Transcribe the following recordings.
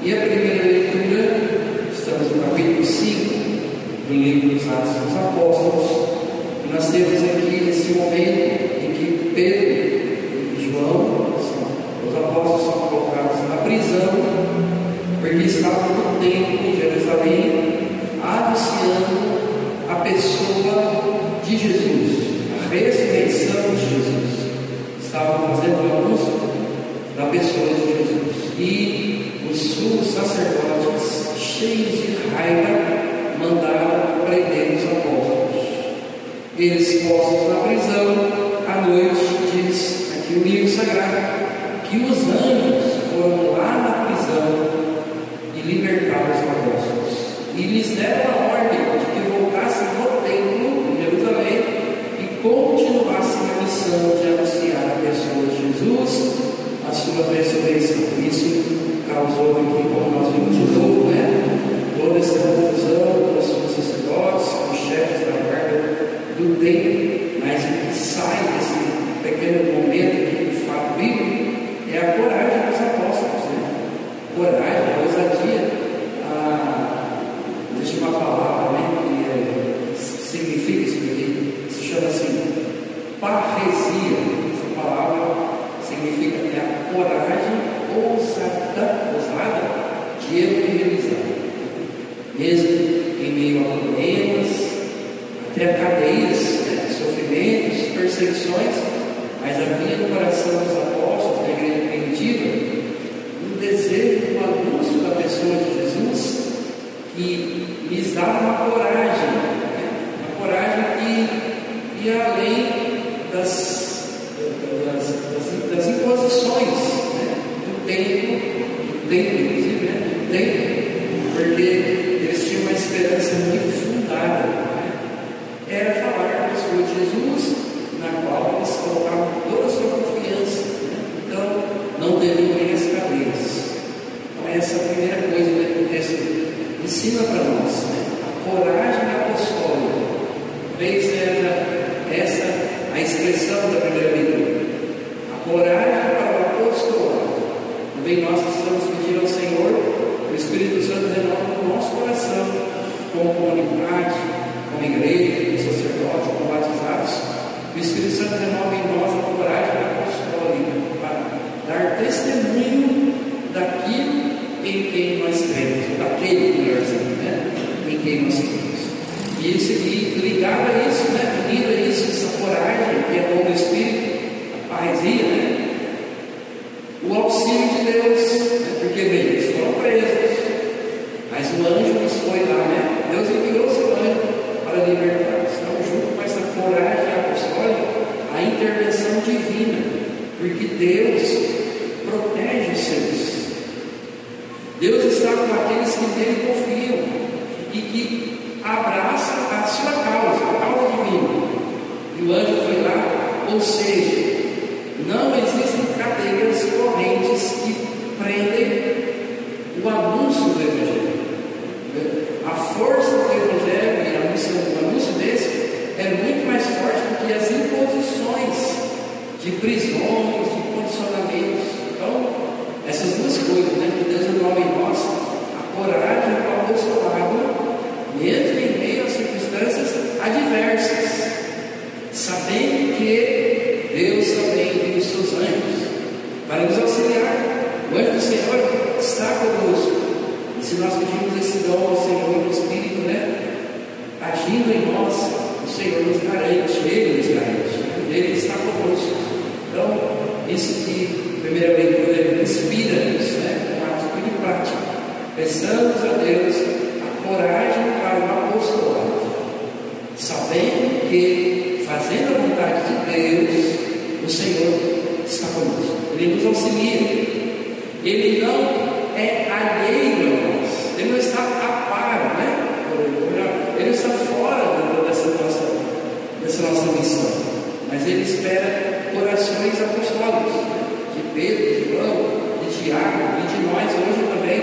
E a primeira leitura, estamos no capítulo 5 do livro dos Atos dos Apóstolos. Nós temos aqui esse momento em que Pedro e João, os apóstolos, são colocados na prisão, porque estavam no templo em Jerusalém, anunciando a pessoa de Jesus, a ressurreição de Jesus. Estavam fazendo o anúncio da pessoa de Jesus. E os sumos sacerdotes, cheios de raiva, mandaram prender os apóstolos. Eles postos na prisão, à noite, diz aqui o livro sagrado, que os anjos foram lá na prisão e libertaram os apóstolos. E lhes deram a ordem de que voltassem ao templo em Jerusalém e continuassem a missão de anunciar a pessoa de Jesus a sua ressurreição. Isso causou aqui, como nós vimos de novo, né? toda essa confusão com os sacerdotes, com os chefes da guarda do templo. Mas o que sai desse pequeno momento aqui do fato bíblico é a coragem dos apóstolos. Né? Coragem, a ousadia. A, existe uma palavra né, que é, significa isso aqui, se chama assim, parresia. Essa palavra significa ter a coragem ousada, ousada de evangelizar. Mesmo em meio a problemas, até cadeias, né, sofrimentos, perseguições, mas havia no coração dos apóstolos, da igreja primitiva, um desejo do anúncio da pessoa de Jesus que lhes dava uma coragem, né, uma coragem ia além das, das, das imposições né, do tempo, do tempo, inclusive, né, do tempo, porque eles tinham uma esperança muito fundada. Né, era falar da pessoa de Jesus, na qual eles colocavam toda a sua confiança. Né, então, não deviam ir às cadeias. Então, essa é a primeira coisa né, que o texto ensina para nós. Né, a coragem apostólica. Talvez seja essa a expressão da primeira leitura. Coragem para o apostolado. Também nós precisamos pedir ao Senhor o Espírito Santo renova o nosso coração, como comunidade, como igreja, como sacerdote, como batizados. O Espírito Santo renova em nós a coragem apostólica para dar testemunho daquilo em quem nós cremos, daquele melhor né? em quem nós cremos. E isso e ligado a isso, né? Unido a isso, essa coragem que é bom do Espírito, a parresia, né? O auxílio de Deus, né? porque bem, eles foram presos, mas o anjo nos foi lá, né? Deus enviou seu anjo para libertar-nos. Então, junto com essa coragem apostólica, a intervenção divina, porque Deus protege os seus. Deus está com aqueles que nele confiam e que abraça a sua causa, a causa divina. E o anjo foi lá, ou seja, não existem cadeias correntes que prendem o anúncio do Evangelho. A força do Evangelho e anúncio, o anúncio desse é muito mais forte do que as imposições de prisões, de condicionamentos. Então, essas duas coisas, né, que Deus renova em nós, a coragem para o apostolado mesmo em meio a circunstâncias adversas, sabendo que Deus também envia os seus anjos para nos auxiliar. O anjo do Senhor está conosco. E se nós pedimos esse dom ao Senhor do Espírito, né? Agindo em nós, o Senhor nos garante, Ele nos garante, Ele está conosco. Então, isso que a primeira leitura inspira-nos, né? Um ato muito prático. Peçamos a Deus a coragem para o apostolado, sabendo que, fazendo a vontade de Deus, o Senhor está conosco. Ele nos auxilia. Ele não é alheio a nós. Ele não está a par, né? Ele está fora dessa nossa, dessa nossa missão. Mas ele espera corações apostólicos, né? de Pedro, de João, de Tiago e de nós hoje também,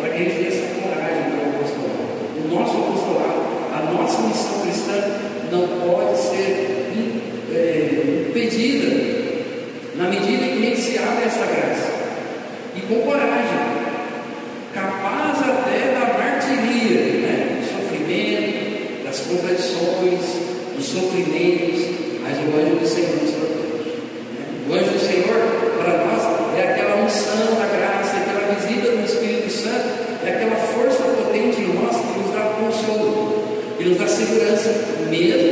para que a gente tenha essa coragem para o apostolado. O nosso apostolado, a nossa missão cristã não pode ser é, impedida na medida em que a gente se abre essa graça e com coragem, capaz até da martiria, né? do sofrimento, das contradições, dos sofrimentos, mas o anjo do Senhor nos protege. Né? O anjo do Senhor, para nós, é aquela unção da graça, é aquela visita do Espírito Santo, é aquela força potente em nós que nos dá consolo, que nos dá segurança, mesmo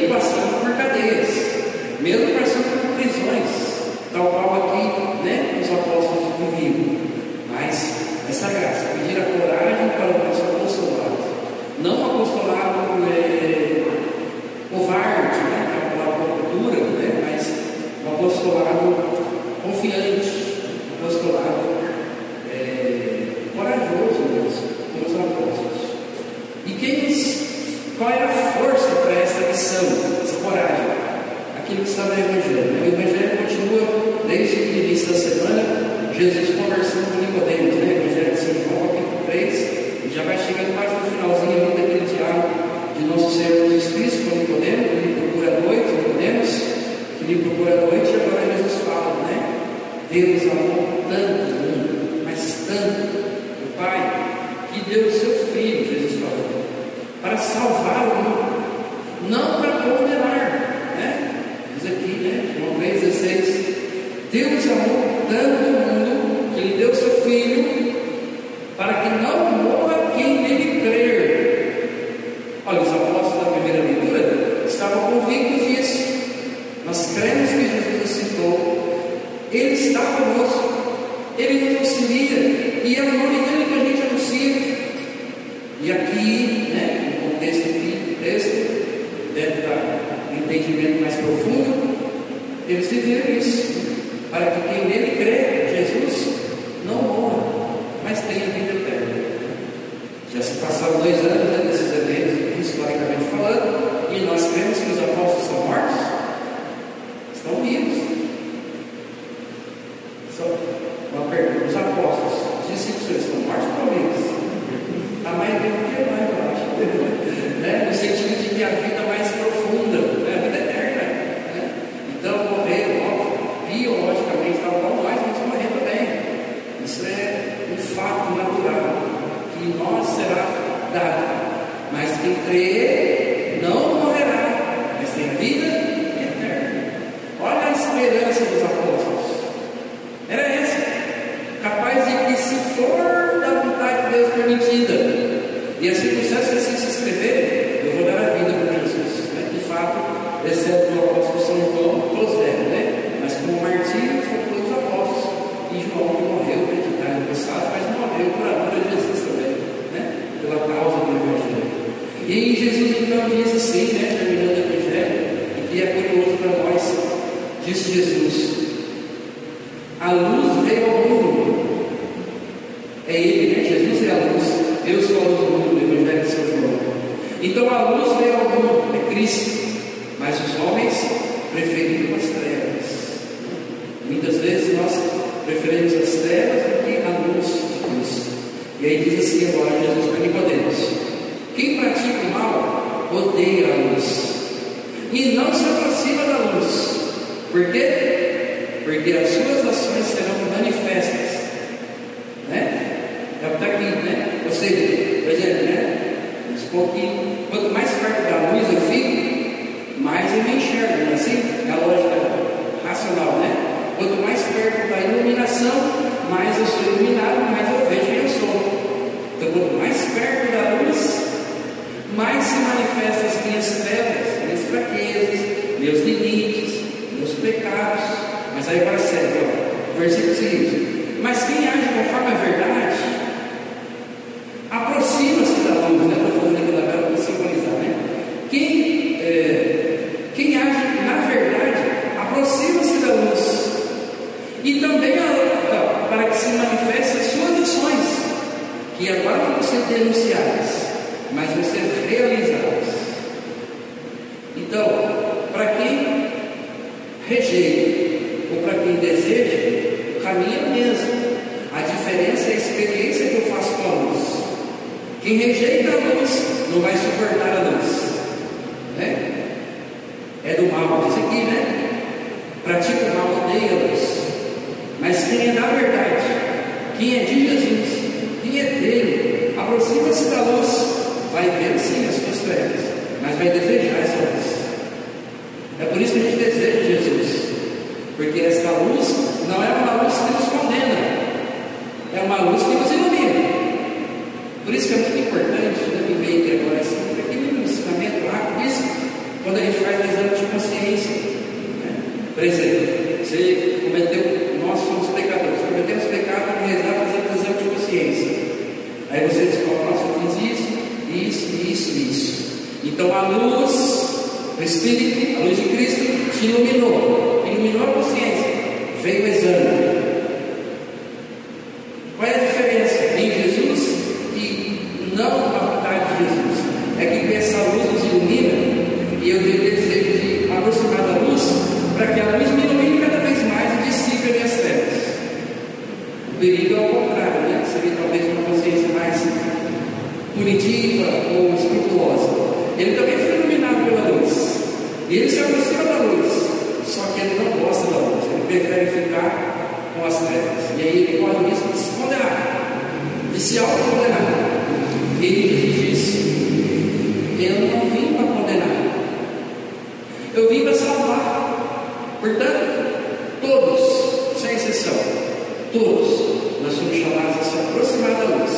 cremos que Jesus ressuscitou, Ele está conosco, Ele nos auxilia, e é o nome dele que a gente anuncia. E aqui, né, no contexto aqui texto, dentro do entendimento mais profundo, eles viveram isso, para que quem nele crê, Jesus, não morra, mas tenha vida eterna. Já se passaram dois anos né, desses eventos, historicamente falando, e nós cremos que os apóstolos são mortos? Estão vivos. Só uma pergunta: os apóstolos, os discípulos estão mortos ou vivos? A maioria não quer mais, eu acho. né? No sentido de que a vida mais profunda, né? a vida eterna. Né? Então, morrer, óbvio, biologicamente, tal qual nós vamos morrer também. Isso é um fato natural, que nós será dado. Mas quem crê não morrerá, mas tem vida eterna. Olha a esperança dos apóstolos. Era essa, capaz de que se for da vontade de Deus permitida, e as circunstâncias assim se escreverem, eu vou dar a vida para Jesus. Né? De fato, exceto o apóstolo São João, todos deram, né? Mas como martírio foram todos os apóstolos, e João que morreu, acreditar no passado, mas morreu por amor a Jesus também, né? Pela causa do Evangelho. E em Jesus então diz assim, né? Terminando o Evangelho, e que é curioso para nós, disse Jesus. A luz veio ao mundo. É Ele, né? Jesus é a luz. Eu sou a luz do mundo, do Evangelho de São João. Então a luz veio ao mundo, é Cristo. Mas os homens preferiram as trevas. Muitas vezes nós preferimos as trevas do que a luz de Cristo. E aí diz assim agora Jesus para Nicodemos: Quem pratica o mal odeia a luz e não se aproxima da luz. Por quê? Porque as suas ações serão manifestas. Né? Que está aqui, né? Ou seja, por exemplo, né? Pouquinho, quanto mais perto da luz eu fico, mais eu me enxergo, não é assim? É a lógica racional, né? Quanto mais perto da iluminação, mais eu sou iluminado, mais eu vejo quem eu sou. Então, quanto mais perto da luz, mais se manifestam as minhas trevas, minhas fraquezas, meus limites, pecados. Mas aí agora segue, ó, versículo seguinte. Mas quem age conforme a verdade, aproxima-se da luz, né? Estou falando aqui da vela para simbolizar, né? Quem, é, quem age na verdade, aproxima-se da luz. E também a, para que se manifestem as suas ações, que agora não vão ser denunciadas, mas vão ser realizadas. Então, para quem rejeita ou para quem deseja, o caminho é o mesmo. A diferença é a experiência que eu faço com a luz. Quem rejeita a luz não vai suportar a luz. Né? É do mal, diz aqui, né? Pratica o mal, odeia a luz. Mas quem é da verdade, quem é de Jesus, quem é dele, aproxima-se da luz, vai ver sim as suas trevas, mas vai desejar essa luz. por isso que a gente deseja Jesus. Porque esta luz não é uma luz que nos condena, é uma luz que nos ilumina. Por isso que é muito importante, né, me veio aqui agora assim, um pequeno ensinamento rápido, isso, quando gente faz o exame de consciência. Né? Por exemplo, você cometeu, nós somos pecadores, cometemos pecado, e rezar fazendo exame de consciência. Aí você descobre, nossa, eu fiz isso, isso, isso, isso. Então a luz o Espírito, a luz de Cristo, te iluminou, iluminou a consciência. Veio o exame. Qual é a diferença em Jesus e não e eu tenho desejo de aproximar da luz para que a luz me ilumine cada vez mais e dissipe as minhas trevas. O perigo é o contrário, né? Seria talvez uma consciência mais punitiva ou escrupulosa. Ele também foi iluminado pela luz. E ele se aproxima da luz. Só que ele não gosta da luz. Ele prefere ficar com as trevas. E aí ele corre o risco de se condenar, de se autocondenar. E ele diz: Eu não vim para condenar. Eu vim para salvar. Portanto, todos, sem exceção, todos, nós somos chamados a se aproximar da luz.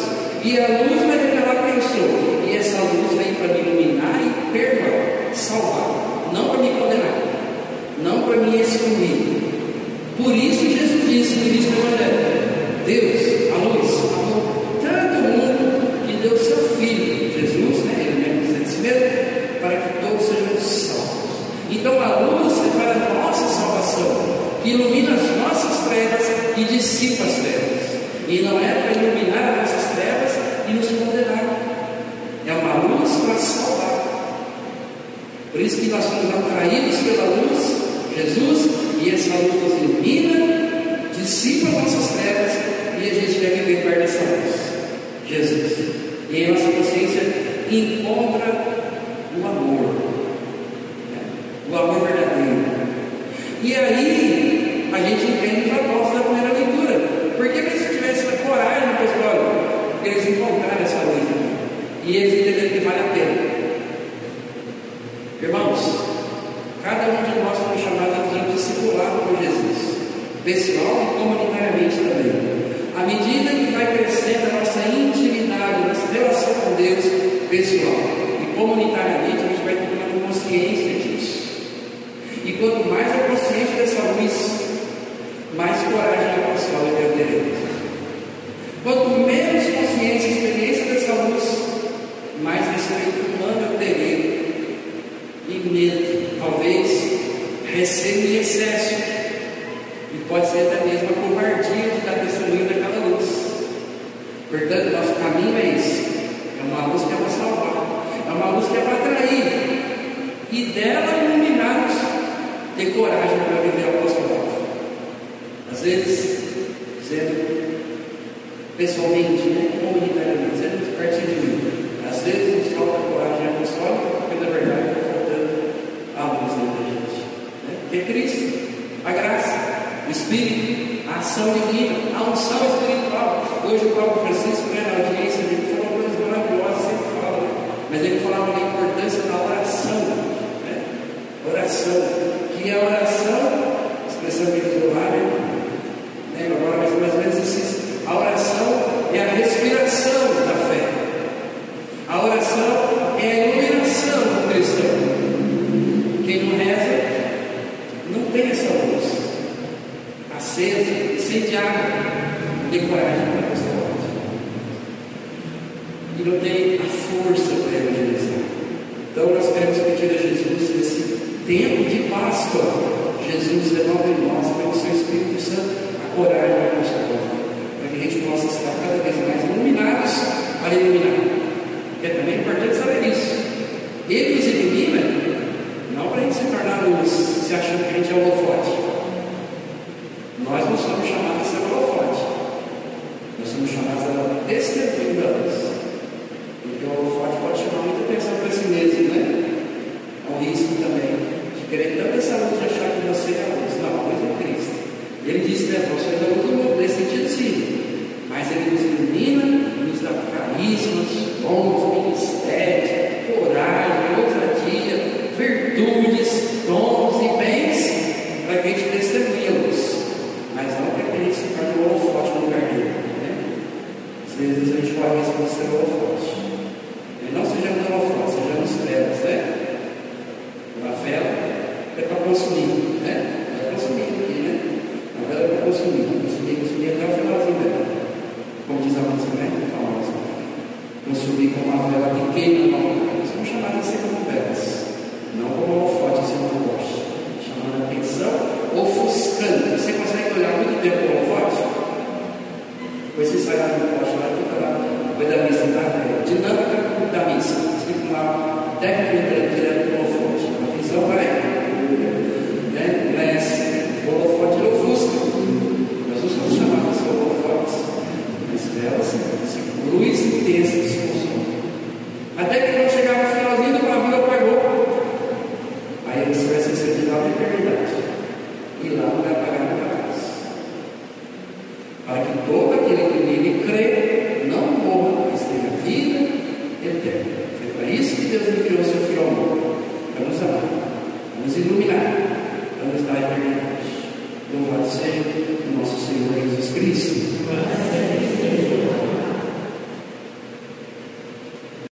E a luz vai revelar quem sou. E essa luz vem para me iluminar e perdoar, salvar, não para me condenar, não para me excluir. Por isso Jesus disse no início do Evangelho: Deus, a luz, amou tanto o mundo que deu seu Filho, Jesus, né? Ele mesmo dizendo si mesmo, para que todos sejam salvos. Então a luz é para a nossa salvação, que ilumina as nossas trevas e dissipa as trevas. E não é para iluminar as nossas trevas e nos condenar. É uma luz para salvar. Por isso que nós somos atraídos pela luz, Jesus, e essa luz nos ilumina, dissipa as nossas trevas e a gente deve viver dessa luz. Jesus. E a nossa consciência encontra o amor. Né? O amor verdadeiro. E aí a gente entende os apóstolos da primeira leitura. Por que, eles tivessem a coragem? Porque eles encontraram essa luz. E eles entenderam que vale a pena. Irmãos, cada um de nós foi chamado a fazer um discipulado por Jesus, pessoal e comunitariamente também. À medida que vai crescendo a nossa intimidade, a nossa relação com Deus, pessoal e comunitariamente, a gente vai tomando consciência disso. E quanto mais eu consciente dessa luz, mais coragem apostólica eu terei. Quanto menos consciência e experiência dessa luz, mais respeito humano eu terei. E medo, talvez, receio em excesso. Pode ser até mesmo a covardia de dar testemunho daquela luz. Portanto, nosso caminho é esse. É uma luz que é para salvar. É uma luz que é para atrair. E dela iluminados, ter coragem para viver o apostolado. Às vezes, dizendo pessoalmente, né? comunitariamente, dizendo pertinho de mim. Às vezes nos falta coragem apostólica, porque na verdade está faltando a luz da gente. Né? Porque Cristo, a o Espírito, a ação divina, a unção espiritual. Hoje o Papa Francisco, né, na audiência, ele falou coisas maravilhosas, sempre fala, né? mas ele falava da importância da oração. Né? Oração, que a oração, expressão que ele né? Lembra agora mais ou menos isso? A oração é a respiração da fé. A oração é a iluminação do cristão. Quem não reza não tem essa luz acesa, incendiada, não tem coragem para essa E não tem a força para evangelizar. Então nós queremos pedir a Jesus nesse tempo de Páscoa. Jesus renova em nós, pelo seu Espírito Santo, para que a gente possa estar cada vez mais iluminados para iluminar. É também importante saber isso. Ele nos ilumina não para a gente se tornar luz, se achando que a gente é holofote. Nós não somos chamados a ser holofote. Nós somos chamados a testemunho da luz. Porque o holofote pode chamar muita atenção para si mesmo, né? É um risco também de querer tanto essa luz de achar que você é luz. Cristo. Ele disse, né? Nós somos a luz do mundo, nesse subir com uma vela pequena na montanha. São chamadas circunvelas, não como holofotes assim, e holofotes. Chamando a atenção, ofuscando. Você consegue olhar muito tempo o holofote? Depois você sai do holofote lá e fica lá. Depois da missa, tá? Dinâmica da missa. Você tem uma técnica direto do holofote. A visão vai vezes. Por Até que